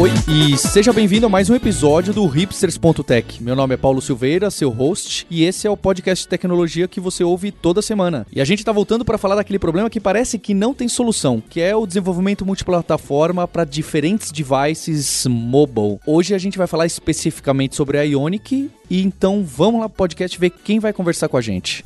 Oi e seja bem-vindo a mais um episódio do Hipsters.tech. Meu nome é Paulo Silveira, seu host, e esse é o podcast de tecnologia que você ouve toda semana. E a gente tá voltando para falar daquele problema que parece que não tem solução, que é o desenvolvimento multiplataforma para diferentes devices mobile. Hoje a gente vai falar especificamente sobre a Ionic, e então vamos lá pro podcast ver quem vai conversar com a gente.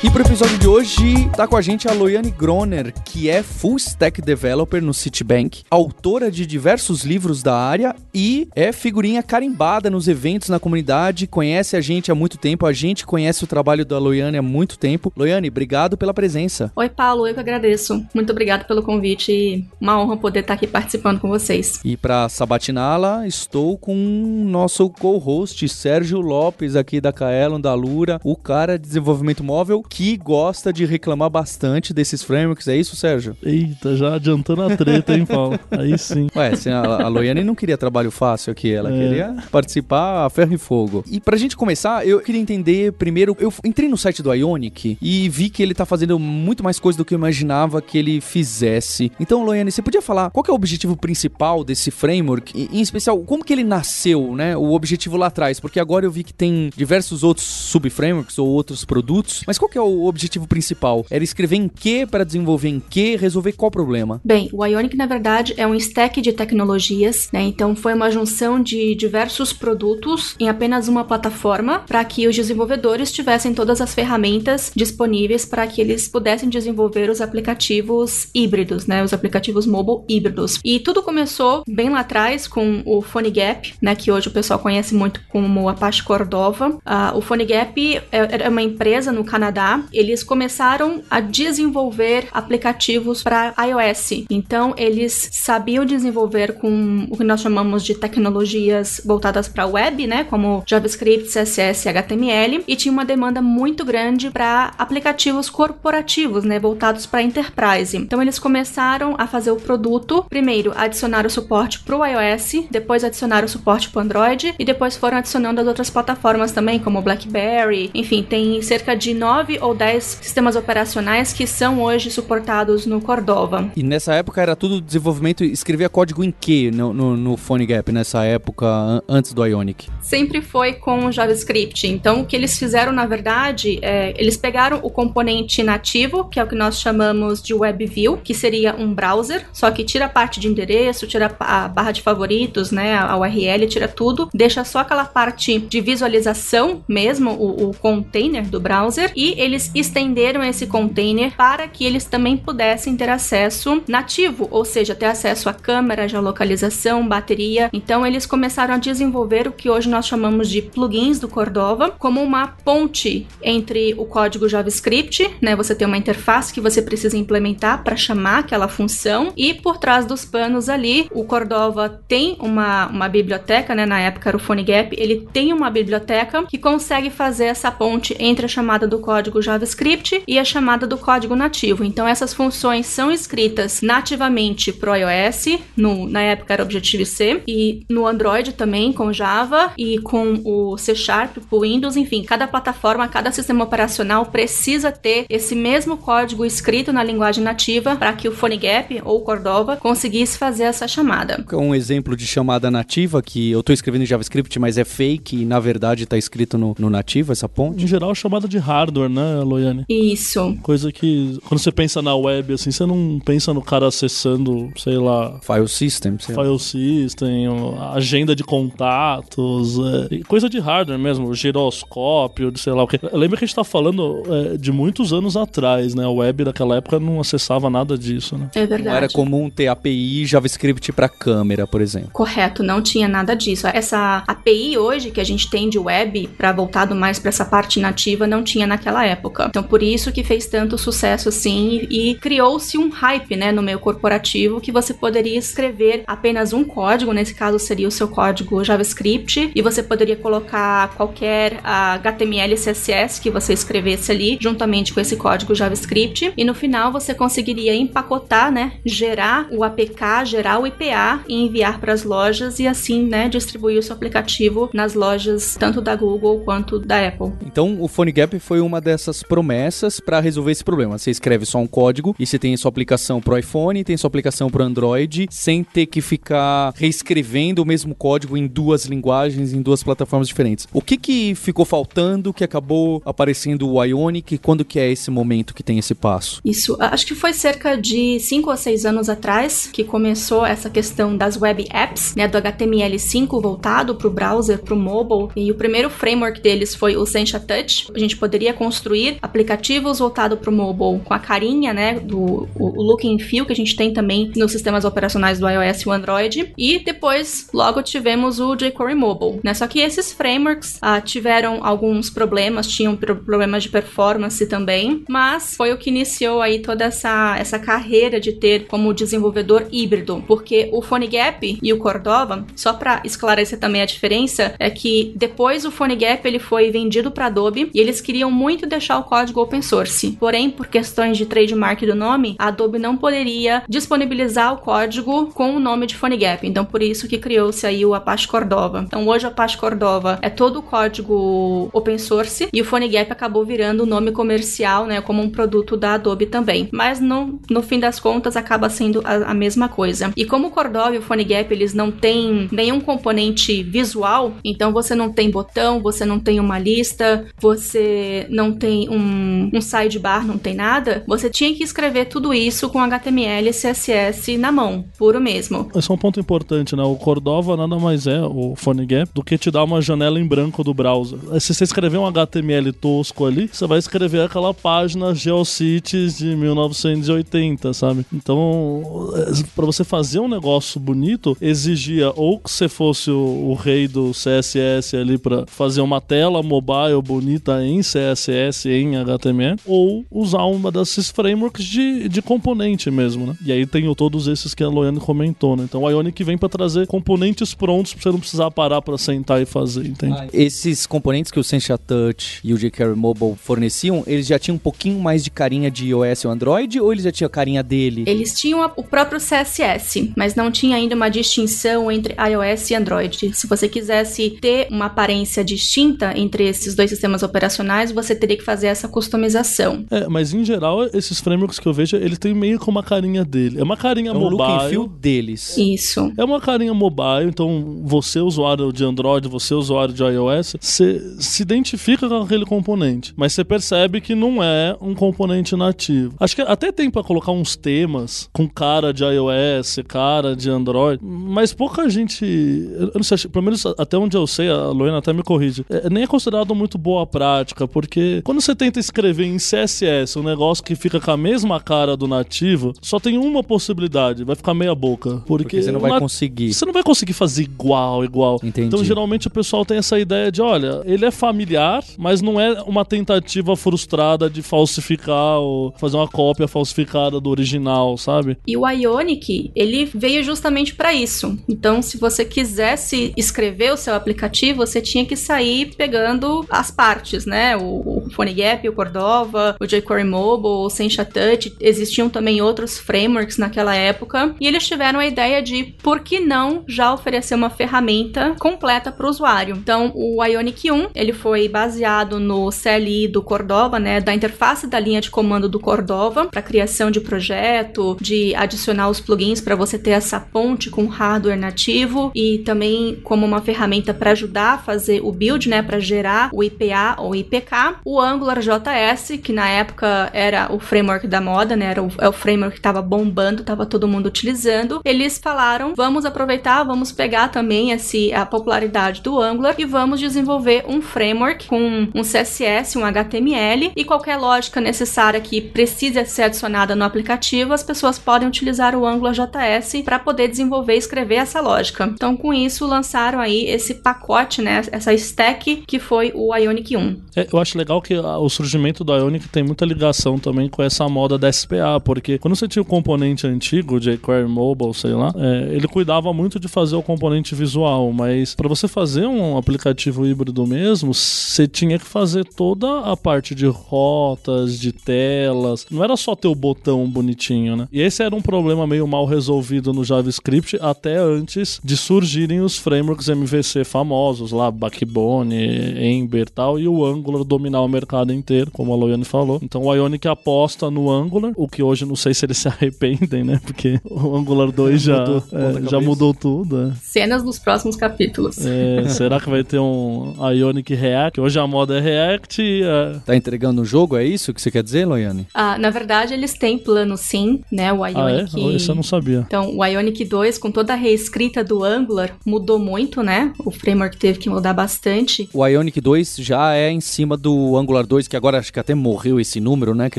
E pro episódio de hoje, tá com a gente a Loiane Groner, que é Full Stack Developer no Citibank, autora de diversos livros da área e é figurinha carimbada nos eventos na comunidade, conhece a gente há muito tempo, a gente conhece o trabalho da Loiane há muito tempo. Loiane, obrigado pela presença. Oi, Paulo, eu que agradeço. Muito obrigado pelo convite e uma honra poder estar aqui participando com vocês. E para sabatiná-la, estou com o nosso co-host Sérgio Lopes aqui da Kaelon, da Lura, o cara de desenvolvimento móvel que gosta de reclamar bastante desses frameworks. É isso, Sérgio? Eita, já adiantando a treta, hein, Paulo? Aí sim. Ué, a, a Loiane não queria trabalho fácil aqui, ela é. queria participar a ferro e fogo. E pra gente começar, eu queria entender primeiro, eu entrei no site do Ionic e vi que ele tá fazendo muito mais coisa do que eu imaginava que ele fizesse. Então, Loiane, você podia falar qual é o objetivo principal desse framework? E, em especial, como que ele nasceu, né? O objetivo lá atrás? Porque agora eu vi que tem diversos outros sub-frameworks ou outros produtos, mas qual que é o objetivo principal? Era escrever em que para desenvolver em que, resolver qual problema? Bem, o Ionic na verdade é um stack de tecnologias, né? Então foi uma junção de diversos produtos em apenas uma plataforma para que os desenvolvedores tivessem todas as ferramentas disponíveis para que eles pudessem desenvolver os aplicativos híbridos, né? Os aplicativos mobile híbridos. E tudo começou bem lá atrás com o PhoneGap, né? Que hoje o pessoal conhece muito como Apache Cordova. Uh, o PhoneGap é, é uma empresa no Canadá eles começaram a desenvolver aplicativos para iOS. Então, eles sabiam desenvolver com o que nós chamamos de tecnologias voltadas para web, né, como JavaScript, CSS, HTML, e tinha uma demanda muito grande para aplicativos corporativos, né, voltados para enterprise. Então, eles começaram a fazer o produto, primeiro adicionar o suporte para o iOS, depois adicionar o suporte para Android e depois foram adicionando as outras plataformas também, como BlackBerry. Enfim, tem cerca de 9 ou 10 sistemas operacionais que são hoje suportados no Cordova. E nessa época era tudo desenvolvimento, escrevia código em que no, no, no PhoneGap, nessa época, antes do Ionic? Sempre foi com JavaScript. Então, o que eles fizeram, na verdade, é, eles pegaram o componente nativo, que é o que nós chamamos de WebView, que seria um browser, só que tira a parte de endereço, tira a barra de favoritos, né, a URL, tira tudo, deixa só aquela parte de visualização mesmo, o, o container do browser, e eles estenderam esse container para que eles também pudessem ter acesso nativo, ou seja, ter acesso à câmera, geolocalização, bateria. Então eles começaram a desenvolver o que hoje nós chamamos de plugins do Cordova, como uma ponte entre o código JavaScript, né? Você tem uma interface que você precisa implementar para chamar aquela função e por trás dos panos ali, o Cordova tem uma, uma biblioteca, né? Na época era o PhoneGap, ele tem uma biblioteca que consegue fazer essa ponte entre a chamada do código JavaScript JavaScript e a chamada do código nativo. Então essas funções são escritas nativamente para o iOS, no, na época era Objective-C, e no Android também com Java e com o C Sharp, o Windows, enfim, cada plataforma, cada sistema operacional precisa ter esse mesmo código escrito na linguagem nativa para que o PhoneGap ou Cordova conseguisse fazer essa chamada. Um exemplo de chamada nativa que eu estou escrevendo em JavaScript, mas é fake e na verdade está escrito no, no nativo essa ponte? Em geral, chamada de hardware, né, Loiane? Isso. Coisa que, quando você pensa na web, assim, você não pensa no cara acessando, sei lá... File system. File lá. system, agenda de contatos, é, coisa de hardware mesmo, giroscópio, sei lá o que. Lembra que a gente tá falando é, de muitos anos atrás, né? A web daquela época não acessava nada disso, né? É verdade. Não era comum ter API JavaScript para câmera, por exemplo. Correto, não tinha nada disso. Essa API hoje que a gente tem de web para voltado mais para essa parte nativa não tinha naquela época época. Então, por isso que fez tanto sucesso assim e, e criou-se um hype, né, no meio corporativo que você poderia escrever apenas um código, nesse caso seria o seu código JavaScript, e você poderia colocar qualquer HTML e CSS que você escrevesse ali, juntamente com esse código JavaScript, e no final você conseguiria empacotar, né, gerar o APK, gerar o IPA e enviar para as lojas e assim, né, distribuir o seu aplicativo nas lojas tanto da Google quanto da Apple. Então, o PhoneGap foi uma dessas promessas para resolver esse problema. Você escreve só um código e você tem sua aplicação pro iPhone, tem sua aplicação pro Android, sem ter que ficar reescrevendo o mesmo código em duas linguagens, em duas plataformas diferentes. O que que ficou faltando que acabou aparecendo o Ionic? Quando que é esse momento que tem esse passo? Isso, acho que foi cerca de 5 ou 6 anos atrás que começou essa questão das web apps, né, do HTML5 voltado para o browser, para o mobile, e o primeiro framework deles foi o Sencha Touch. A gente poderia construir aplicativos voltados para o mobile com a carinha, né, do o look and feel que a gente tem também nos sistemas operacionais do iOS e o Android. E depois, logo tivemos o jQuery Mobile, né? Só que esses frameworks ah, tiveram alguns problemas, tinham problemas de performance também, mas foi o que iniciou aí toda essa, essa carreira de ter como desenvolvedor híbrido, porque o PhoneGap e o Cordova, só para esclarecer também a diferença, é que depois o PhoneGap ele foi vendido para Adobe e eles queriam muito deixar o código open source. Porém, por questões de trademark do nome, a Adobe não poderia disponibilizar o código com o nome de PhoneGap. Então, por isso que criou-se aí o Apache Cordova. Então, hoje o Apache Cordova é todo o código open source e o PhoneGap acabou virando o nome comercial, né, como um produto da Adobe também. Mas no, no fim das contas acaba sendo a, a mesma coisa. E como o Cordova e o PhoneGap eles não têm nenhum componente visual, então você não tem botão, você não tem uma lista, você não tem um, um sidebar, não tem nada, você tinha que escrever tudo isso com HTML e CSS na mão, puro mesmo. Esse é um ponto importante, né? O Cordova nada mais é, o PhoneGap, do que te dar uma janela em branco do browser. Se você escrever um HTML tosco ali, você vai escrever aquela página GeoCities de 1980, sabe? Então, é, para você fazer um negócio bonito, exigia ou que você fosse o, o rei do CSS ali para fazer uma tela mobile bonita em CSS, em HTML, ou usar uma desses frameworks de, de componente mesmo, né? E aí tem todos esses que a Loiane comentou, né? Então o Ionic vem para trazer componentes prontos pra você não precisar parar para sentar e fazer, entende? Ah, esses componentes que o Sencha Touch e o jQuery Mobile forneciam, eles já tinham um pouquinho mais de carinha de iOS ou Android ou eles já tinham a carinha dele? Eles tinham o próprio CSS, mas não tinha ainda uma distinção entre iOS e Android. Se você quisesse ter uma aparência distinta entre esses dois sistemas operacionais, você teria que fazer essa customização. É, mas em geral, esses frameworks que eu vejo, eles têm meio com uma carinha dele. É uma carinha é um mobile. Look and feel deles. Isso. É uma carinha mobile, então você, usuário de Android, você, usuário de iOS, você se identifica com aquele componente, mas você percebe que não é um componente nativo. Acho que até tem para colocar uns temas com cara de iOS, cara de Android, mas pouca gente. Eu não sei, pelo menos até onde eu sei, a Loena até me corrige, é, nem é considerado muito boa prática, porque quando você tenta escrever em CSS um negócio que fica com a mesma cara do nativo, só tem uma possibilidade, vai ficar meia boca. Porque, porque você não vai conseguir. Você não vai conseguir fazer igual, igual. Entendi. Então, geralmente o pessoal tem essa ideia de, olha, ele é familiar, mas não é uma tentativa frustrada de falsificar ou fazer uma cópia falsificada do original, sabe? E o Ionic, ele veio justamente para isso. Então, se você quisesse escrever o seu aplicativo, você tinha que sair pegando as partes, né? O, o PhoneGap, o Cordova, o jQuery Mobile, o Sencha Touch. Existiam também outros frameworks naquela época. E eles tiveram a ideia de, por que não já oferecer uma ferramenta completa para o usuário? Então, o Ionic 1, ele foi baseado no CLI do Cordova, né? Da interface da linha de comando do Cordova para criação de projeto, de adicionar os plugins para você ter essa ponte com hardware nativo e também como uma ferramenta para ajudar a fazer o build, né, para gerar o IPA ou IPK, o Angular JS, que na época era o framework da moda, né, era o, é o framework que estava bombando, estava todo mundo utilizando. Eles falaram, vamos aproveitar, vamos pegar também esse a popularidade do Angular e vamos desenvolver um framework com um CSS, um HTML e qualquer lógica necessária que precise ser adicionada no aplicativo, as pessoas podem utilizar o Angular JS para poder desenvolver e escrever essa lógica. Então, com isso, lançaram aí esse pacote, né, essa stack que foi o Ionic 1. É, eu acho legal que o surgimento do Ionic tem muita ligação também com essa moda da SPA, porque quando você tinha o componente antigo, jQuery Mobile, sei lá, é, ele cuidava muito de fazer o componente visual, mas para você fazer um aplicativo híbrido mesmo, você tinha que fazer toda a parte de rotas, de telas, não era só ter o botão bonitinho, né? E esse era um problema meio mal resolvido no JavaScript até antes de surgirem os frameworks MVC famosos lá, Backbone, Ember e tal, e o Angular dominar o mercado inteiro, como a Loiane falou. Então o Ionic aposta no Angular, o que hoje não sei se eles se arrependem, né? Porque o Angular 2 já mudou, é, já mudou tudo. É. Cenas nos próximos capítulos. É, será que vai ter um Ionic React? Hoje a moda é React e... É... Tá entregando o jogo, é isso que você quer dizer, Loiane? Ah, na verdade, eles têm plano sim, né? O Ionic... Ah, é? Isso eu não sabia. Então, o Ionic 2, com toda a reescrita do Angular, mudou muito, né? O framework teve que mudar bastante. O Ionic 2 já é em cima do Angular 2, que agora acho que até morreu esse número, né? Que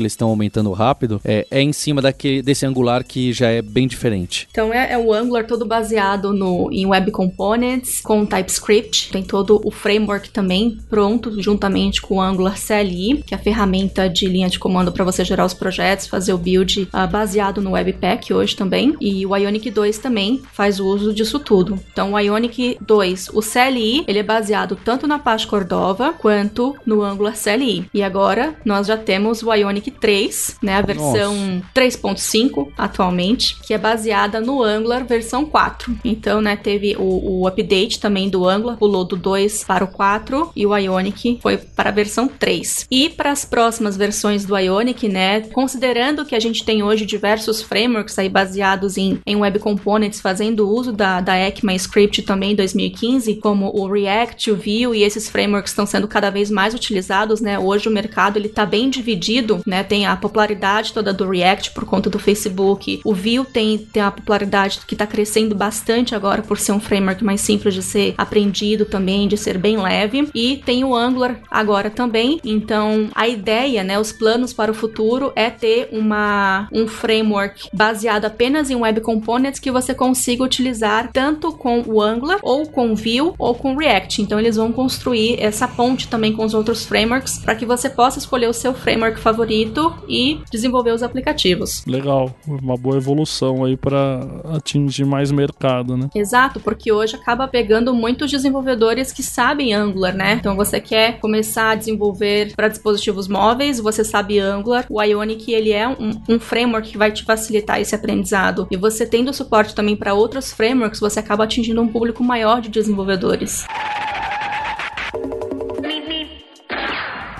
eles estão aumentando rápido. É, é em cima daquele, desse Angular que já é bem diferente. Então é, é o Angular todo baseado no, em Web Components, com TypeScript. Tem todo o framework também pronto, juntamente com o Angular CLI, que é a ferramenta de linha de comando para você gerar os projetos, fazer o build uh, baseado no Webpack hoje também. E o Ionic 2 também faz uso disso tudo. Então o Ionic 2, o CLI, ele é baseado tanto na Apache Cordova quanto no Angular CLI. E agora nós já temos o Ionic 3, né, a versão 3.5 atualmente, que é baseada no Angular versão 4. Então, né, teve o, o update também do Angular, pulou do 2 para o 4 e o Ionic foi para a versão 3. E para as próximas versões do Ionic, né, considerando que a gente tem hoje diversos frameworks aí baseados em, em Web Components fazendo uso da, da ECMAScript também em 2015, como o React, o Vue e esses frameworks estão sendo cada vez mais utilizados, né? Hoje o mercado ele tá bem dividido, né? Tem a popularidade toda do React por conta do Facebook. O Vue tem, tem a popularidade que está crescendo bastante agora por ser um framework mais simples de ser aprendido também, de ser bem leve. E tem o Angular agora também. Então, a ideia, né, os planos para o futuro é ter uma, um framework baseado apenas em Web Components que você consiga utilizar tanto com o Angular ou com Vue ou com React. Então, eles vão construir essa ponte também com os outros frameworks para que você possa escolher o seu framework favorito e desenvolver os aplicativos. Legal, uma boa evolução aí para atingir mais mercado, né? Exato, porque hoje acaba pegando muitos desenvolvedores que sabem Angular, né? Então você quer começar a desenvolver para dispositivos móveis, você sabe Angular, o Ionic ele é um, um framework que vai te facilitar esse aprendizado. E você tendo suporte também para outros frameworks, você acaba atingindo um público maior de desenvolvedores.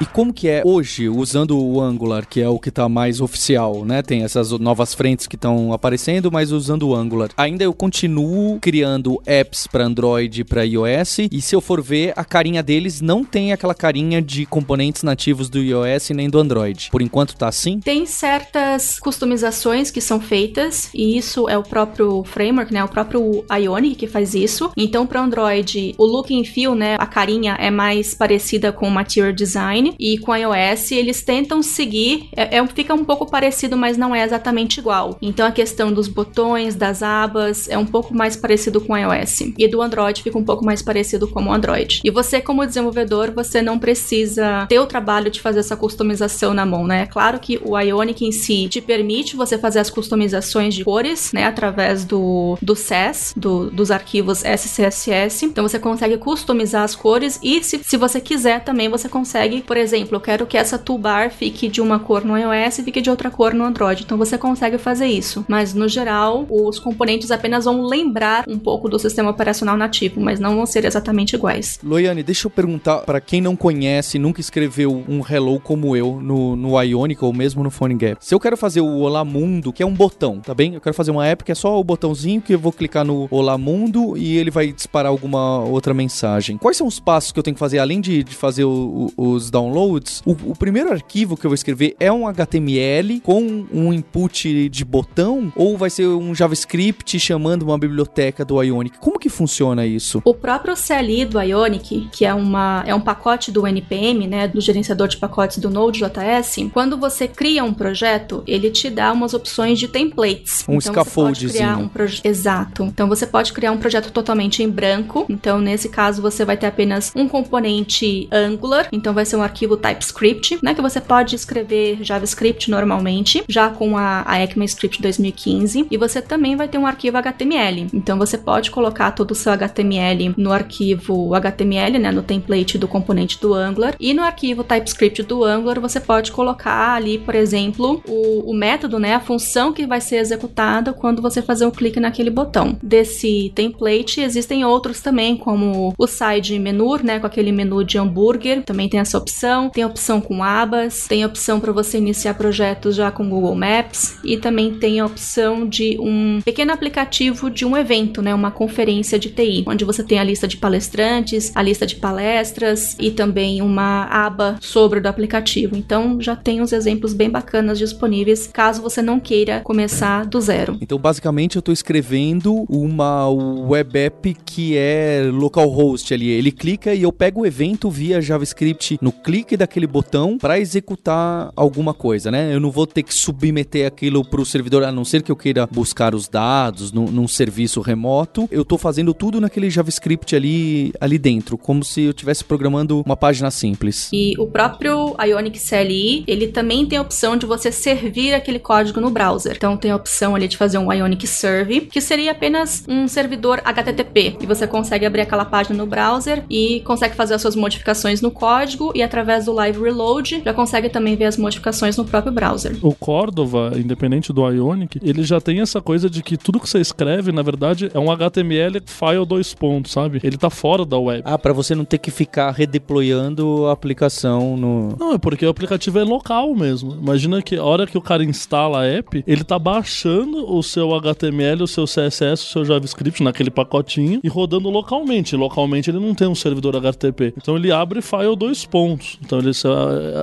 E como que é hoje, usando o Angular, que é o que tá mais oficial, né? Tem essas novas frentes que estão aparecendo, mas usando o Angular. Ainda eu continuo criando apps para Android e para iOS, e se eu for ver, a carinha deles não tem aquela carinha de componentes nativos do iOS nem do Android. Por enquanto tá assim? Tem certas customizações que são feitas, e isso é o próprio framework, né? O próprio Ionic que faz isso. Então, para Android, o look and feel, né? A carinha é mais parecida com o Material Design e com iOS eles tentam seguir, é, é, fica um pouco parecido, mas não é exatamente igual. Então a questão dos botões, das abas, é um pouco mais parecido com iOS. E do Android fica um pouco mais parecido com o Android. E você, como desenvolvedor, você não precisa ter o trabalho de fazer essa customização na mão, né? É claro que o Ionic em si te permite você fazer as customizações de cores, né? Através do, do SES, do, dos arquivos SCSS. Então você consegue customizar as cores e se, se você quiser também você consegue, por exemplo, eu quero que essa toolbar fique de uma cor no iOS e fique de outra cor no Android. Então você consegue fazer isso. Mas no geral, os componentes apenas vão lembrar um pouco do sistema operacional nativo, mas não vão ser exatamente iguais. Loiane, deixa eu perguntar para quem não conhece, nunca escreveu um hello como eu no, no Ionic ou mesmo no PhoneGap. Se eu quero fazer o Olá Mundo, que é um botão, tá bem? Eu quero fazer uma app que é só o botãozinho que eu vou clicar no Olá Mundo e ele vai disparar alguma outra mensagem. Quais são os passos que eu tenho que fazer além de, de fazer o, o, os downloads? Downloads, o, o, primeiro arquivo que eu vou escrever é um HTML com um input de botão ou vai ser um JavaScript chamando uma biblioteca do Ionic? Como que funciona isso? O próprio CLI do Ionic, que é, uma, é um pacote do NPM, né, do gerenciador de pacotes do Node.js, quando você cria um projeto, ele te dá umas opções de templates. Um então, scaffoldzinho. Um Exato. Então você pode criar um projeto totalmente em branco. Então nesse caso você vai ter apenas um componente Angular, então vai ser um arquivo arquivo TypeScript, né, que você pode escrever JavaScript normalmente, já com a, a ECMAScript 2015, e você também vai ter um arquivo HTML. Então você pode colocar todo o seu HTML no arquivo HTML, né, no template do componente do Angular, e no arquivo TypeScript do Angular você pode colocar ali, por exemplo, o, o método, né, a função que vai ser executada quando você fazer um clique naquele botão. Desse template existem outros também, como o side menu, né, com aquele menu de hambúrguer, também tem essa opção. Tem a opção com abas, tem opção para você iniciar projetos já com Google Maps e também tem a opção de um pequeno aplicativo de um evento, né, uma conferência de TI, onde você tem a lista de palestrantes, a lista de palestras e também uma aba sobre o aplicativo. Então já tem uns exemplos bem bacanas disponíveis caso você não queira começar do zero. Então basicamente eu estou escrevendo uma web app que é localhost ali. Ele clica e eu pego o evento via JavaScript no clique daquele botão para executar alguma coisa, né? Eu não vou ter que submeter aquilo para o servidor, a não ser que eu queira buscar os dados num, num serviço remoto. Eu estou fazendo tudo naquele JavaScript ali, ali dentro, como se eu estivesse programando uma página simples. E o próprio Ionic CLI, ele também tem a opção de você servir aquele código no browser. Então tem a opção ali de fazer um Ionic Serve, que seria apenas um servidor HTTP, e você consegue abrir aquela página no browser e consegue fazer as suas modificações no código e através do Live Reload já consegue também ver as modificações no próprio browser. O Cordova, independente do Ionic, ele já tem essa coisa de que tudo que você escreve, na verdade, é um HTML file dois pontos, sabe? Ele tá fora da web. Ah, para você não ter que ficar redeployando a aplicação no. Não, é porque o aplicativo é local mesmo. Imagina que a hora que o cara instala a app, ele tá baixando o seu HTML, o seu CSS, o seu JavaScript naquele pacotinho e rodando localmente. Localmente ele não tem um servidor HTTP. Então ele abre file dois pontos. Então ele,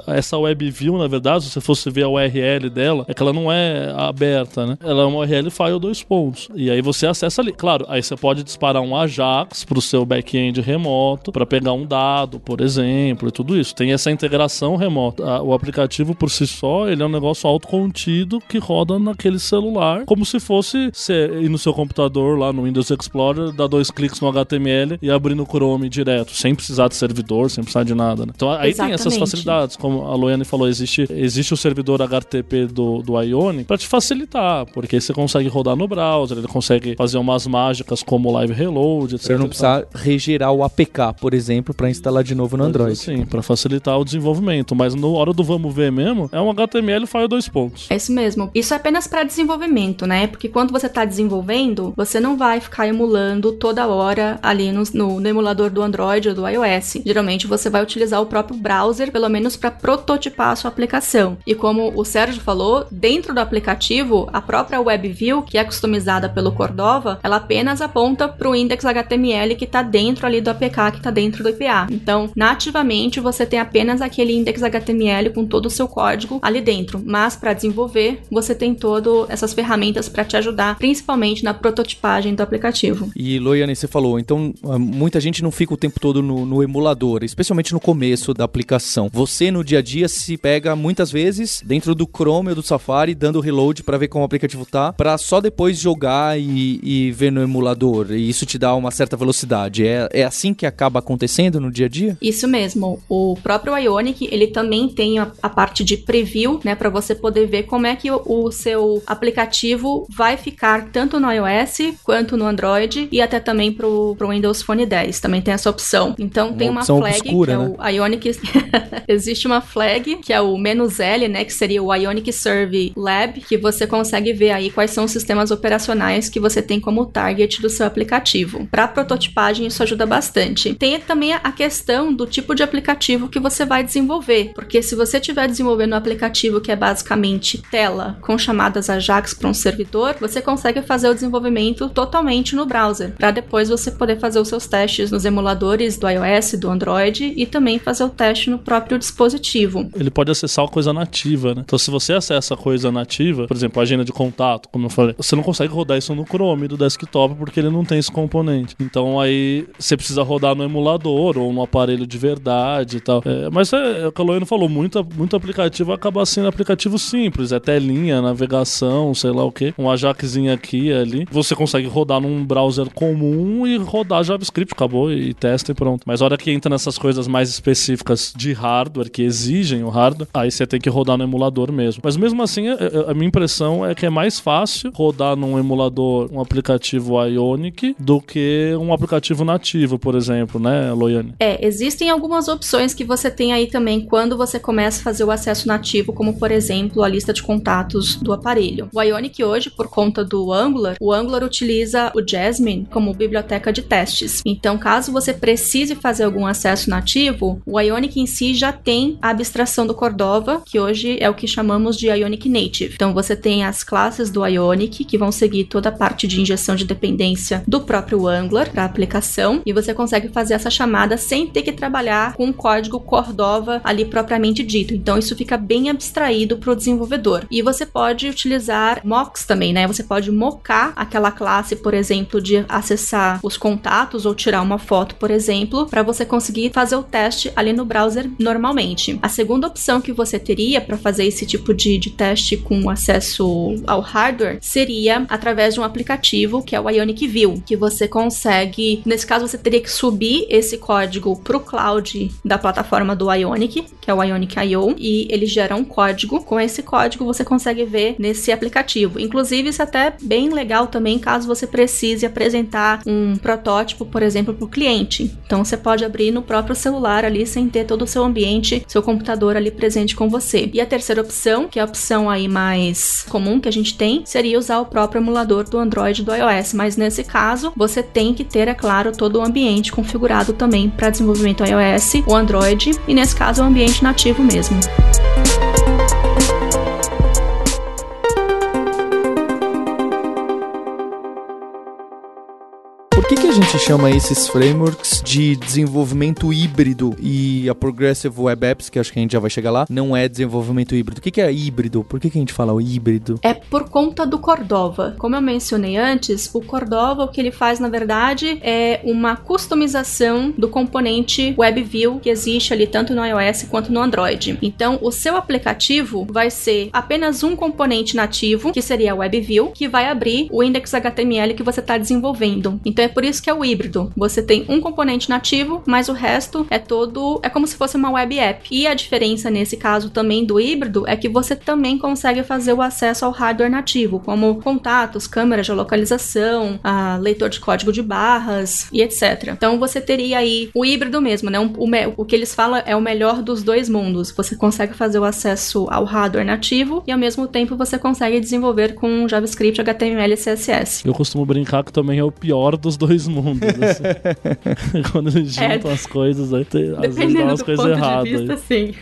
essa web view, na verdade, se você fosse ver a URL dela, é que ela não é aberta, né? Ela é uma URL file dois pontos. E aí você acessa ali. Claro, aí você pode disparar um Ajax pro seu back-end remoto para pegar um dado, por exemplo, e tudo isso. Tem essa integração remota. O aplicativo por si só, ele é um negócio autocontido que roda naquele celular, como se fosse você ir no seu computador lá no Windows Explorer, dar dois cliques no HTML e abrir no Chrome direto, sem precisar de servidor, sem precisar de nada. Né? Então aí Exatamente. tem essas facilidades, como a Loiane falou, existe, existe o servidor HTTP do, do Ionic para te facilitar, porque você consegue rodar no browser, ele consegue fazer umas mágicas como Live Reload, etc. Você não precisa regerar o APK, por exemplo, para instalar de novo no Android. Sim, para facilitar o desenvolvimento, mas na hora do vamos ver mesmo, é um HTML file dois pontos. É isso mesmo. Isso é apenas para desenvolvimento, né? Porque quando você está desenvolvendo, você não vai ficar emulando toda hora ali no, no, no emulador do Android ou do iOS. Geralmente você vai utilizar o próprio browser, pelo menos para prototipar a sua aplicação. E como o Sérgio falou, dentro do aplicativo, a própria WebView, que é customizada pelo Cordova, ela apenas aponta para o index HTML que está dentro ali do APK, que está dentro do IPA. Então, nativamente, você tem apenas aquele index HTML com todo o seu código ali dentro. Mas para desenvolver, você tem todas essas ferramentas para te ajudar, principalmente na prototipagem do aplicativo. E Loiane, você falou, então ah, muita gente não fica o tempo todo no, no emulador, especialmente no começo da aplicação. Você no dia a dia se pega muitas vezes dentro do Chrome ou do Safari, dando reload para ver como o aplicativo tá, para só depois jogar e, e, ver no emulador. E isso te dá uma certa velocidade. É, é assim que acaba acontecendo no dia a dia? Isso mesmo. O próprio Ionic, ele também tem a, a parte de preview, né, para você poder ver como é que o, o seu aplicativo vai ficar tanto no iOS quanto no Android e até também pro, pro Windows Phone 10. Também tem essa opção. Então uma tem uma flag obscura, que é né? o Ionic. Existe uma flag que é o "-l", né, que seria o Ionic Serve Lab, que você consegue ver aí quais são os sistemas operacionais que você tem como target do seu aplicativo. Para prototipagem isso ajuda bastante. Tem também a questão do tipo de aplicativo que você vai desenvolver, porque se você estiver desenvolvendo um aplicativo que é basicamente tela com chamadas Ajax para um servidor, você consegue fazer o desenvolvimento totalmente no browser, para depois você poder fazer os seus testes nos emuladores do iOS, do Android e também fazer o teste no próprio dispositivo. Ele pode acessar a coisa nativa, né? Então se você acessa a coisa nativa, por exemplo, a agenda de contato, como eu falei, você não consegue rodar isso no Chrome do desktop porque ele não tem esse componente. Então aí você precisa rodar no emulador ou no aparelho de verdade e tal. É, mas é, é o que a Loiano falou, muito, muito aplicativo acaba sendo aplicativo simples, é telinha, navegação, sei lá o que, um Ajaxzinho aqui ali. Você consegue rodar num browser comum e rodar JavaScript, acabou e testa e pronto. Mas a hora que entra nessas coisas mais específicas de hardware que exigem o hardware, aí você tem que rodar no emulador mesmo. Mas mesmo assim, a minha impressão é que é mais fácil rodar num emulador um aplicativo Ionic do que um aplicativo nativo, por exemplo, né, Loiane? É, existem algumas opções que você tem aí também quando você começa a fazer o acesso nativo, como por exemplo a lista de contatos do aparelho. O Ionic hoje, por conta do Angular, o Angular utiliza o Jasmine como biblioteca de testes. Então, caso você precise fazer algum acesso nativo, o Ionic em si já tem a abstração do Cordova, que hoje é o que chamamos de Ionic Native. Então, você tem as classes do Ionic que vão seguir toda a parte de injeção de dependência do próprio Angular para aplicação e você consegue fazer essa chamada sem ter que trabalhar com o código Cordova ali propriamente dito. Então, isso fica bem abstraído para o desenvolvedor. E você pode utilizar mocks também, né? Você pode mocar aquela classe, por exemplo, de acessar os contatos ou tirar uma foto, por exemplo, para você conseguir fazer o teste ali no browser normalmente. A segunda opção que você teria para fazer esse tipo de, de teste com acesso ao hardware seria através de um aplicativo que é o Ionic View, que você consegue, nesse caso você teria que subir esse código pro cloud da plataforma do Ionic, que é o Ionic IO, e ele gera um código. Com esse código você consegue ver nesse aplicativo. Inclusive isso é até bem legal também caso você precise apresentar um protótipo, por exemplo, para o cliente. Então você pode abrir no próprio celular ali sem ter todo seu ambiente, seu computador ali presente com você. E a terceira opção, que é a opção aí mais comum que a gente tem, seria usar o próprio emulador do Android do iOS. Mas nesse caso, você tem que ter, é claro, todo o ambiente configurado também para desenvolvimento iOS, o Android e nesse caso o ambiente nativo mesmo. Que, que a gente chama esses frameworks de desenvolvimento híbrido e a Progressive Web Apps, que acho que a gente já vai chegar lá, não é desenvolvimento híbrido? O que, que é híbrido? Por que, que a gente fala o híbrido? É por conta do Cordova. Como eu mencionei antes, o Cordova o que ele faz na verdade é uma customização do componente WebView que existe ali tanto no iOS quanto no Android. Então, o seu aplicativo vai ser apenas um componente nativo, que seria a WebView, que vai abrir o index HTML que você está desenvolvendo. Então, é por isso que é o híbrido. Você tem um componente nativo, mas o resto é todo. É como se fosse uma web app. E a diferença nesse caso também do híbrido é que você também consegue fazer o acesso ao hardware nativo, como contatos, câmeras de localização, leitor de código de barras e etc. Então você teria aí o híbrido mesmo, né? o, o que eles falam é o melhor dos dois mundos. Você consegue fazer o acesso ao hardware nativo e ao mesmo tempo você consegue desenvolver com JavaScript, HTML e CSS. Eu costumo brincar que também é o pior dos dois mundos. Assim. Quando eles juntam é, as coisas, aí tem, às vezes dá umas coisas erradas. Vista, sim.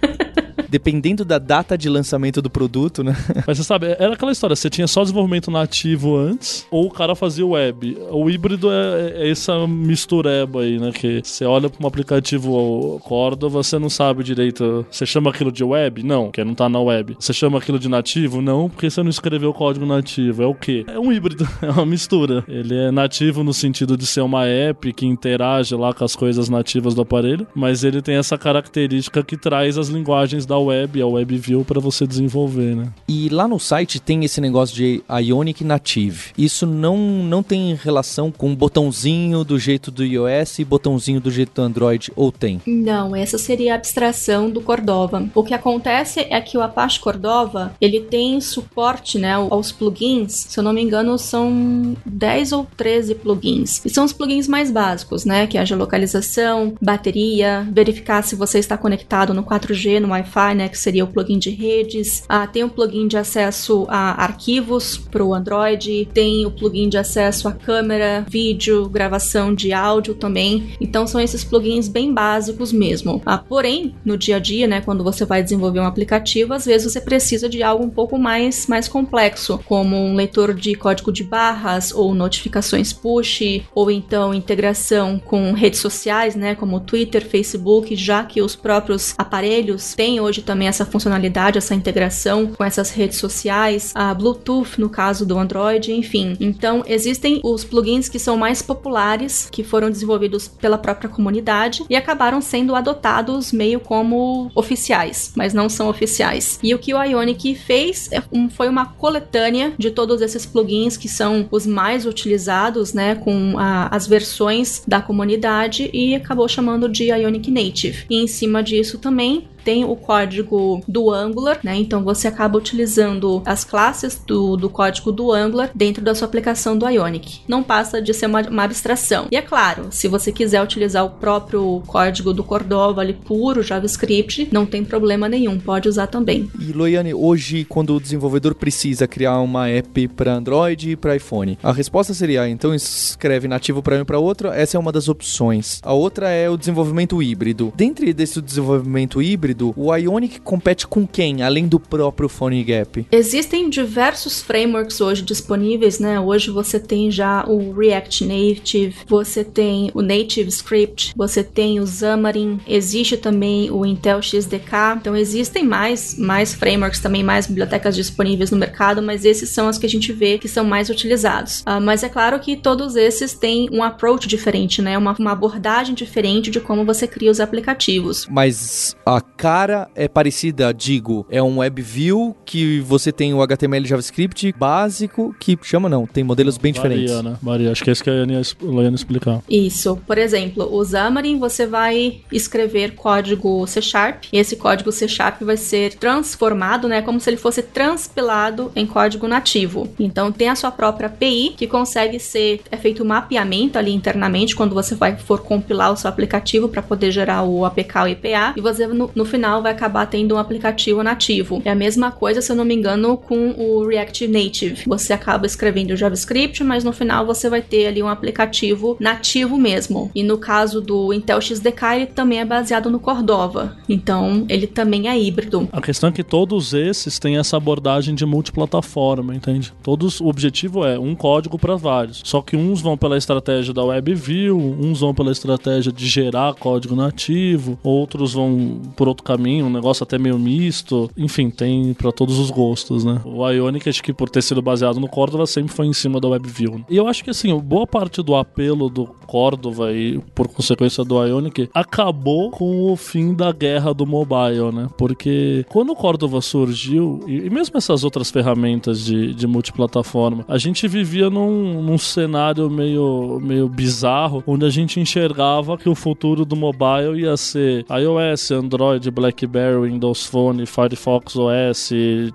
Dependendo da data de lançamento do produto, né? Mas você sabe, era aquela história, você tinha só desenvolvimento nativo antes, ou o cara fazia web. O híbrido é, é essa mistureba aí, né? Que você olha para um aplicativo Cordova, você não sabe direito. Você chama aquilo de web? Não, porque não tá na web. Você chama aquilo de nativo? Não, porque você não escreveu o código nativo. É o quê? É um híbrido, é uma mistura. Ele é nativo no sentido de ser uma app que interage lá com as coisas nativas do aparelho, mas ele tem essa característica que traz as linguagens da web, a WebView, para você desenvolver, né? E lá no site tem esse negócio de Ionic Native. Isso não, não tem relação com botãozinho do jeito do iOS e botãozinho do jeito do Android, ou tem? Não, essa seria a abstração do Cordova. O que acontece é que o Apache Cordova, ele tem suporte, né, aos plugins, se eu não me engano, são 10 ou 13 plugins. E são os plugins mais básicos, né, que é a geolocalização, bateria, verificar se você está conectado no 4G, no Wi-Fi, né, que seria o plugin de redes. Ah, tem um plugin de acesso a arquivos para o Android, tem o plugin de acesso a câmera, vídeo, gravação de áudio também. Então são esses plugins bem básicos mesmo. Ah, porém, no dia a dia, né, quando você vai desenvolver um aplicativo, às vezes você precisa de algo um pouco mais, mais complexo, como um leitor de código de barras ou notificações push, ou então integração com redes sociais, né, como Twitter, Facebook, já que os próprios aparelhos têm hoje hoje também essa funcionalidade, essa integração com essas redes sociais, a Bluetooth no caso do Android, enfim. Então, existem os plugins que são mais populares, que foram desenvolvidos pela própria comunidade e acabaram sendo adotados meio como oficiais, mas não são oficiais. E o que o Ionic fez é foi uma coletânea de todos esses plugins que são os mais utilizados, né, com a, as versões da comunidade e acabou chamando de Ionic Native. E em cima disso também tem o código do Angular, né? Então você acaba utilizando as classes do, do código do Angular dentro da sua aplicação do Ionic. Não passa de ser uma, uma abstração. E é claro, se você quiser utilizar o próprio código do Cordova ali puro, JavaScript, não tem problema nenhum, pode usar também. E Loiane, hoje quando o desenvolvedor precisa criar uma app para Android e para iPhone, a resposta seria, ah, então escreve nativo para um e para outro, essa é uma das opções. A outra é o desenvolvimento híbrido. Dentro desse desenvolvimento híbrido, o Ionic compete com quem, além do próprio PhoneGap? Existem diversos frameworks hoje disponíveis, né? Hoje você tem já o React Native, você tem o Native Script, você tem o Xamarin, existe também o Intel XDK. Então existem mais, mais frameworks também, mais bibliotecas disponíveis no mercado, mas esses são os que a gente vê que são mais utilizados. Uh, mas é claro que todos esses têm um approach diferente, né? Uma, uma abordagem diferente de como você cria os aplicativos. Mas a cara é parecida, digo, é um WebView que você tem o HTML e JavaScript básico, que chama não, tem modelos bem Varia, diferentes. Né? Varia, acho que é isso que a Iane explicar. Isso, por exemplo, o Xamarin você vai escrever código C Sharp, e esse código C Sharp vai ser transformado, né, como se ele fosse transpilado em código nativo. Então tem a sua própria API que consegue ser é feito um mapeamento ali internamente quando você vai for compilar o seu aplicativo para poder gerar o APK ou IPA, e você no, no final vai acabar tendo um aplicativo nativo. É a mesma coisa, se eu não me engano, com o React Native. Você acaba escrevendo JavaScript, mas no final você vai ter ali um aplicativo nativo mesmo. E no caso do Intel XDK, ele também é baseado no Cordova. Então, ele também é híbrido. A questão é que todos esses têm essa abordagem de multiplataforma, entende? Todos, o objetivo é um código para vários. Só que uns vão pela estratégia da WebView, uns vão pela estratégia de gerar código nativo, outros vão por outro caminho, um negócio até meio misto. Enfim, tem para todos os gostos, né? O Ionic, acho que por ter sido baseado no Cordova, sempre foi em cima da WebView. E eu acho que, assim, boa parte do apelo do Cordova e, por consequência, do Ionic, acabou com o fim da guerra do mobile, né? Porque quando o Cordova surgiu, e, mesmo essas outras ferramentas de, de multiplataforma, a gente vivia num, num cenário meio, meio bizarro, onde a gente enxergava que o futuro do mobile ia ser iOS, Android, BlackBerry, Windows Phone, Firefox OS,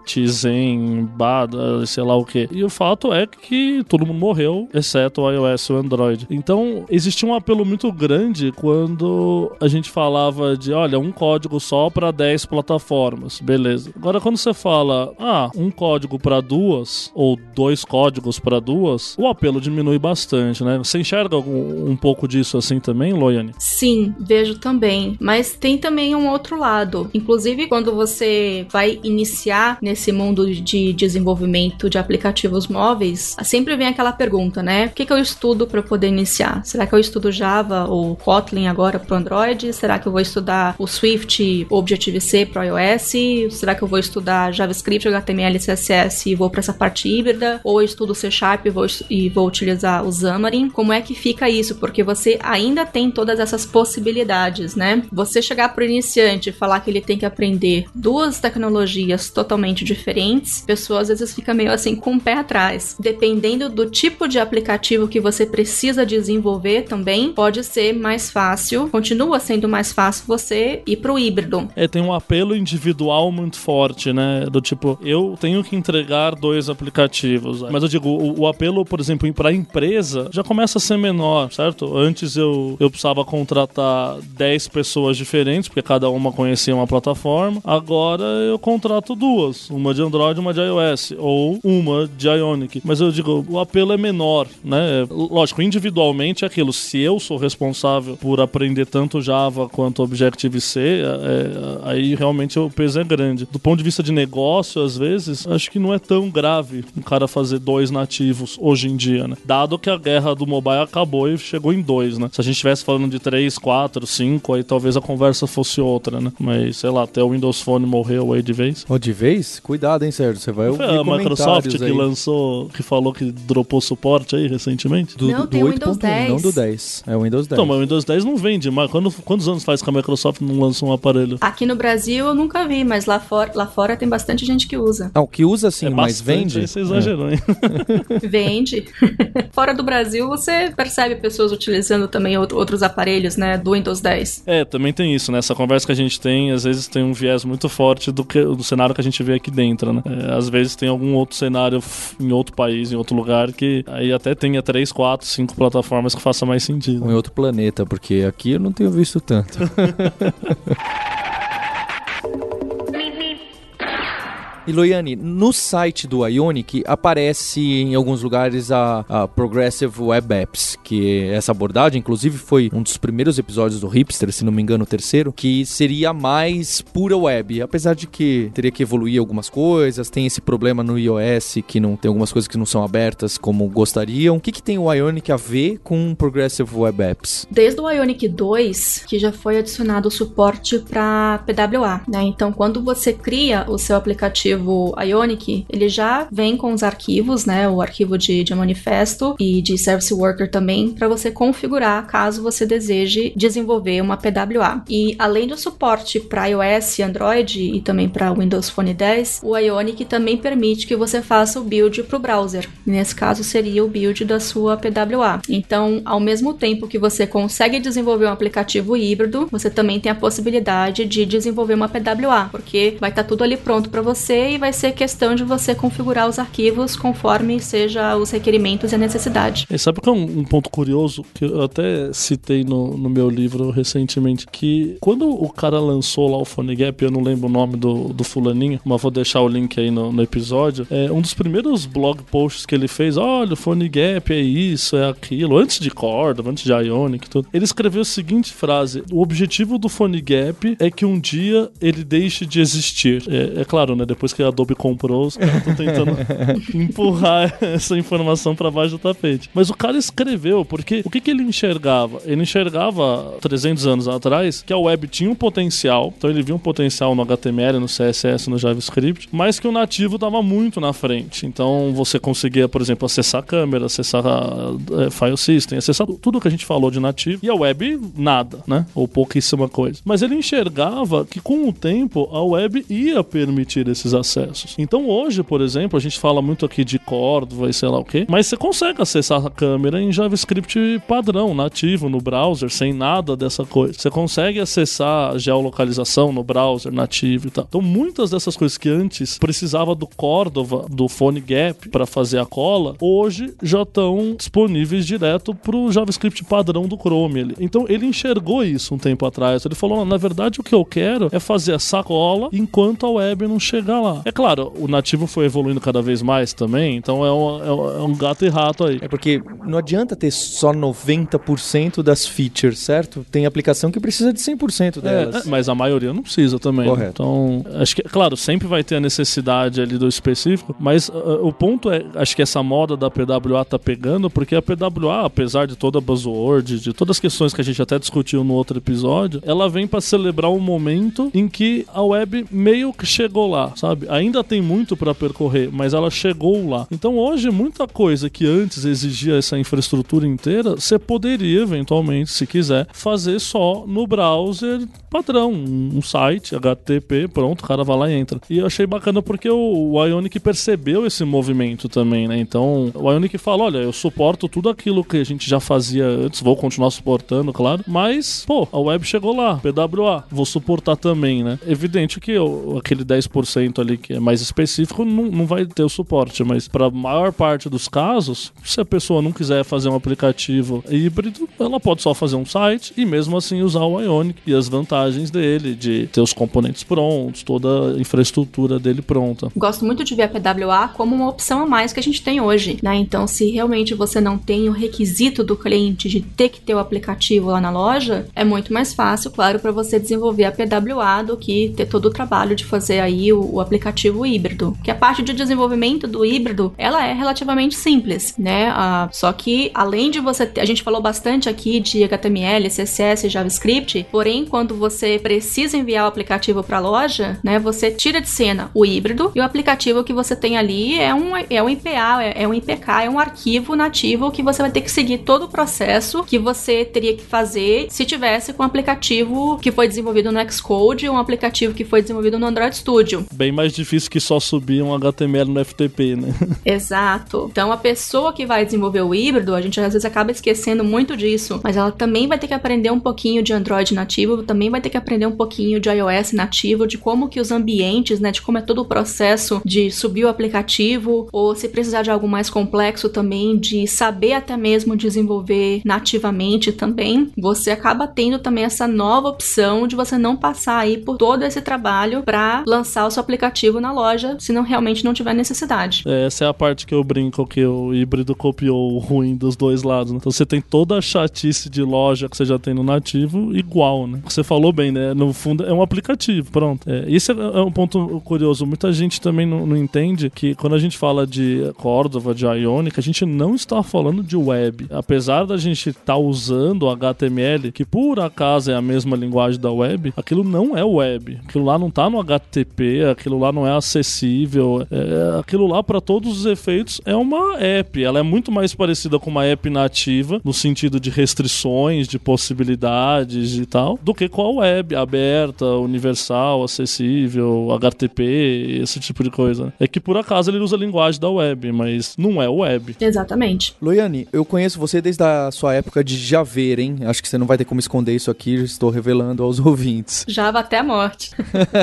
Tizen, Bada, sei lá o que. E o fato é que todo mundo morreu, exceto o iOS e o Android. Então, existia um apelo muito grande quando a gente falava de, olha, um código só para 10 plataformas. Beleza. Agora, quando você fala, ah, um código para duas, ou dois códigos para duas, o apelo diminui bastante, né? Você enxerga um, pouco disso assim também, Loiane? Sim, vejo também. Mas tem também um outro lado. Inclusive, quando você vai iniciar nesse mundo de desenvolvimento de aplicativos móveis, sempre vem aquela pergunta, né? O que, que eu estudo para poder iniciar? Será que eu estudo Java ou Kotlin agora para Android? Será que eu vou estudar o Swift Objective-C para iOS? Será que eu vou estudar JavaScript, HTML, CSS e vou para essa parte híbrida? Ou eu estudo C Sharp e vou, e vou utilizar o Xamarin? Como é que fica isso? Porque você ainda tem todas essas possibilidades, né? Você chegar para o iniciante falar que ele tem que aprender duas tecnologias totalmente diferentes, pessoas às vezes fica meio assim com o pé atrás. Dependendo do tipo de aplicativo que você precisa desenvolver também, pode ser mais fácil, continua sendo mais fácil você ir pro híbrido. É, tem um apelo individual muito forte, né? Do tipo, eu tenho que entregar dois aplicativos. Mas eu digo, o, o apelo, por exemplo, para a empresa já começa a ser menor, certo? Antes eu, eu precisava contratar 10 pessoas diferentes, porque cada uma conhecia uma plataforma. Agora eu contrato duas, uma de Android e uma de iOS, ou uma de Ionic. Mas eu digo, o apelo é menor, né? Lógico, individualmente é aquilo. Se eu sou responsável por aprender tanto Java quanto Objective-C, é, é, aí realmente o peso é grande. Do ponto de vista de negócio, às vezes, acho que não é tão grave um cara fazer dois nativos hoje em dia, né? Dado que a guerra do mobile acabou e chegou em dois, né? Se a gente estivesse falando de três, quatro, cinco, aí talvez a conversa fosse outra, né? Né? Mas, sei lá, até o Windows Phone morreu aí de vez. Ou de vez? Cuidado, hein, Sérgio? Você vai ouvir Foi a Microsoft que aí. lançou, que falou que dropou suporte aí recentemente. Do, Não, do tem o 8.1, Windows 10. não do 10. É o Windows 10. Então, mas o Windows 10 não vende, mas quando, quantos anos faz que a Microsoft não lança um aparelho? Aqui no Brasil eu nunca vi, mas lá fora, lá fora tem bastante gente que usa. Não, que usa sim, é mas vende. Você exagerou, hein? Vende. fora do Brasil você percebe pessoas utilizando também outro- outros aparelhos, né, do Windows 10. É, também tem isso, né? Essa conversa que a gente tem, às vezes tem um viés muito forte do, que, do cenário que a gente vê aqui dentro, né? É, às vezes tem algum outro cenário em outro país, em outro lugar, que aí até tenha três, quatro, cinco plataformas que faça mais sentido. Ou em outro planeta, porque aqui eu não tenho visto tanto. E Loiane, no site do Ionic aparece em alguns lugares a, a Progressive Web Apps, que essa abordagem, inclusive, foi um dos primeiros episódios do Hipster, se não me engano, o terceiro, que seria mais pura web, apesar de que teria que evoluir algumas coisas, tem esse problema no iOS que não tem algumas coisas que não são abertas como gostariam. O que, que tem o Ionic a ver com Progressive Web Apps? Desde o Ionic 2, que já foi adicionado o suporte para PWA, né? Então, quando você cria o seu aplicativo Ionic, ele já vem com os arquivos, né? O arquivo de, de manifesto e de Service Worker também, para você configurar caso você deseje desenvolver uma PWA. E além do suporte para iOS, Android e também para Windows Phone 10, o Ionic também permite que você faça o build para o browser. Nesse caso, seria o build da sua PWA. Então, ao mesmo tempo que você consegue desenvolver um aplicativo híbrido, você também tem a possibilidade de desenvolver uma PWA, porque vai estar tudo ali pronto para você e vai ser questão de você configurar os arquivos conforme seja os requerimentos e a necessidade. E sabe que é um, um ponto curioso que eu até citei no, no meu livro recentemente? Que quando o cara lançou lá o Phone Gap, eu não lembro o nome do, do fulaninho, mas vou deixar o link aí no, no episódio. É um dos primeiros blog posts que ele fez: olha, o Phone Gap é isso, é aquilo, antes de Cordova, antes de Ionic e tudo. Ele escreveu a seguinte frase: o objetivo do Phone Gap é que um dia ele deixe de existir. É, é claro, né? Depois que a Adobe comprou, os caras estão tentando empurrar essa informação para baixo do tapete. Mas o cara escreveu, porque o que, que ele enxergava? Ele enxergava 300 anos atrás que a web tinha um potencial, então ele viu um potencial no HTML, no CSS, no JavaScript, mas que o nativo estava muito na frente. Então você conseguia, por exemplo, acessar a câmera, acessar a, file system, acessar tudo que a gente falou de nativo, e a web nada, né? Ou pouquíssima coisa. Mas ele enxergava que com o tempo a web ia permitir esses acessos. Então hoje, por exemplo, a gente fala muito aqui de Cordova e sei lá o que, mas você consegue acessar a câmera em JavaScript padrão, nativo, no browser, sem nada dessa coisa. Você consegue acessar a geolocalização no browser nativo e tal. Então muitas dessas coisas que antes precisava do Cordova, do Phone Gap para fazer a cola, hoje já estão disponíveis direto pro JavaScript padrão do Chrome. ali. Então ele enxergou isso um tempo atrás. Ele falou: na verdade, o que eu quero é fazer essa cola enquanto a web não chegar lá. É claro, o nativo foi evoluindo cada vez mais também, então é um, é um- é gato e rato aí. É porque não adianta ter só 90% das features, certo? Tem aplicação que precisa de 100% delas. É, mas a maioria não precisa também. né? Correto. Então, acho que, claro, sempre vai ter a necessidade ali do específico, mas uh, o ponto é, acho que essa moda da PWA tá pegando, porque a PWA, apesar de toda a buzzword, de todas as questões que a gente até discutiu no outro episódio, ela vem para celebrar um momento em que a web meio que chegou lá, sabe? Ainda tem muito para percorrer, mas ela chegou lá. Então, hoje, muita coisa que antes exigia essa infraestrutura inteira, você poderia, eventualmente, se quiser, fazer só no browser padrão, um site, HTTP, pronto, o cara vai lá e entra. E eu achei bacana porque o, o Ionic percebeu esse movimento também, né? Então, o Ionic fala, olha, eu suporto tudo aquilo que a gente já fazia antes, vou continuar suportando, claro, mas, pô, a web chegou lá, PWA, vou suportar também, né? Evidente que o- aquele 10% ali que é mais específico não, não vai ter o suporte, mas para a maior parte dos casos, se a pessoa não quiser fazer um aplicativo híbrido, ela pode só fazer um site e mesmo assim usar o Ionic e as vantagens dele de ter os componentes prontos, toda a infraestrutura dele pronta. Gosto muito de ver a PWA como uma opção a mais que a gente tem hoje, né? Então, se realmente você não tem o requisito do cliente de ter que ter o aplicativo lá na loja, é muito mais fácil, claro, para você desenvolver a PWA do que ter todo o trabalho de fazer aí o, o aplicativo híbrido. Que a parte de desenvolvimento do híbrido, ela é relativamente simples, né? Uh, só que além de você ter, a gente falou bastante aqui de HTML, CSS, JavaScript, porém quando você precisa enviar o aplicativo para a loja, né, você tira de cena o híbrido e o aplicativo que você tem ali é um é um IPA, é, é um IPK, é um arquivo nativo que você vai ter que seguir todo o processo que você teria que fazer se tivesse com um aplicativo que foi desenvolvido no Xcode ou um aplicativo que foi desenvolvido no Android Studio. Bem mais difícil que só subir um HTML no FTP, né? Exato. Então a pessoa que vai desenvolver o híbrido, a gente às vezes acaba esquecendo muito disso, mas ela também vai ter que aprender um pouquinho de Android nativo, também vai ter que aprender um pouquinho de iOS nativo, de como que os ambientes, né, de como é todo o processo de subir o aplicativo, ou se precisar de algo mais complexo também, de saber até mesmo desenvolver nativamente também, você acaba tendo também essa nova opção de você não passar aí por todo esse trabalho para lançar o seu aplicativo na loja, se não realmente não tiver necessidade. É, essa é a parte que eu brinco que o híbrido copiou o ruim dos dois lados. Né? Então você tem toda a chatice de loja que você já tem no nativo igual, né? Você falou bem, né? No fundo é um aplicativo, pronto. É, isso é um ponto curioso. Muita gente também não, não entende que quando a gente fala de Cordova, de Ionic, a gente não está falando de web. Apesar da gente estar tá usando HTML, que por acaso é a mesma linguagem da web, aquilo não é web. Aquilo lá não está no HTTP, aquilo lá não é acessível. É, aquilo lá, para todos os efeitos, é uma app. Ela é muito mais parecida com uma app nativa, no sentido de restrições, de possibilidades e tal, do que com a web aberta, universal, acessível, HTTP, esse tipo de coisa. É que por acaso ele usa a linguagem da web, mas não é web. Exatamente. Loiane, eu conheço você desde a sua época de Javeira, hein? Acho que você não vai ter como esconder isso aqui, estou revelando aos ouvintes. Java até a morte.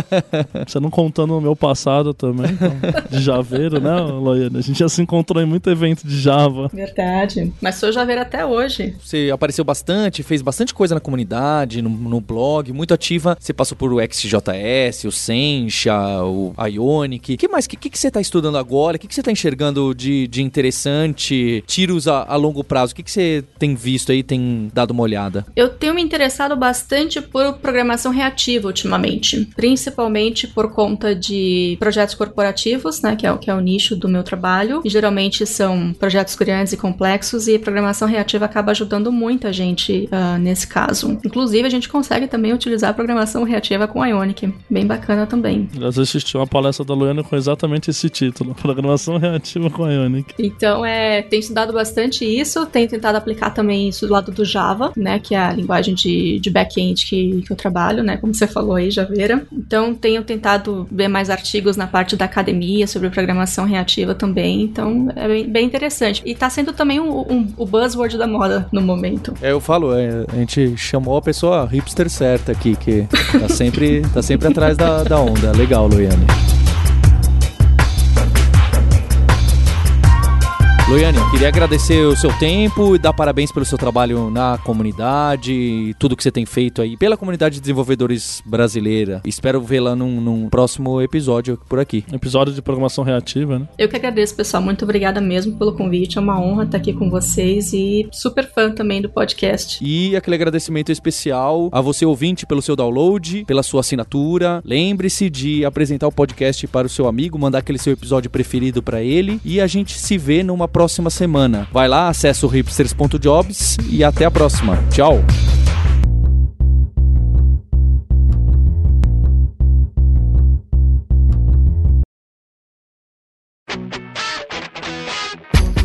você não contando o meu passado também, então, de Javeiro, né, Loiane? A gente já se encontrou em muito evento de Java. Verdade. Mas sou Javeira até hoje. Você apareceu bastante, fez bastante coisa na comunidade, no, no blog, muito ativa. Você passou por o XJS, o Sencha, o Ionic. O que mais? O que, que, que, você está estudando agora? O que, que você está enxergando de, de interessante? Tiros a, a longo prazo. O que, que você tem visto aí, tem dado uma olhada? Eu tenho me interessado bastante por programação reativa ultimamente. Principalmente por conta de projetos corporativos, né? Que é, que é o nicho do meu trabalho. E geralmente são projetos grandes e complexos e programação reativa acaba ajudando muito a gente uh, nesse caso. Inclusive, a gente consegue também utilizar a programação reativa com Ionic. Bem bacana também. Eu assisti uma palestra da Luana com exatamente esse título: Programação reativa com Ionic. Então, é, tenho estudado bastante isso, tenho tentado aplicar também isso do lado do Java, né? Que é a linguagem de, de back-end que, que eu trabalho, né? Como você falou aí, Javeira. Então, tenho tentado ver mais artigos na parte da academia sobre programação reativa também. Então, é bem, bem interessante. E tá sendo também um, um, o buzzword da moda no momento. É, eu falo, é, a gente chamou a pessoa hipster certa aqui, que tá sempre, tá sempre atrás da, da onda. Legal, Luiane. Loiane, queria agradecer o seu tempo e dar parabéns pelo seu trabalho na comunidade e tudo que você tem feito aí pela comunidade de desenvolvedores brasileira. Espero vê-la num, num, próximo episódio por aqui. Episódio de programação reativa, né? Eu que agradeço, pessoal. Muito obrigada mesmo pelo convite. É uma honra estar aqui com vocês e super fã também do podcast. E aquele agradecimento especial a você, ouvinte, pelo seu download, pela sua assinatura. Lembre-se de apresentar o podcast para o seu amigo, mandar aquele seu episódio preferido para ele e a gente se vê numa próxima semana. Vai lá, acessa o hipsters.jobs e até a próxima. Tchau!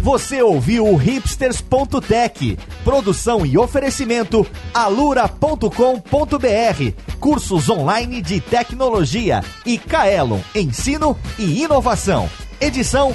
Você ouviu o hipsters.tech, produção e oferecimento alura.com.br, cursos online de tecnologia e Kaelon, ensino e inovação. Edição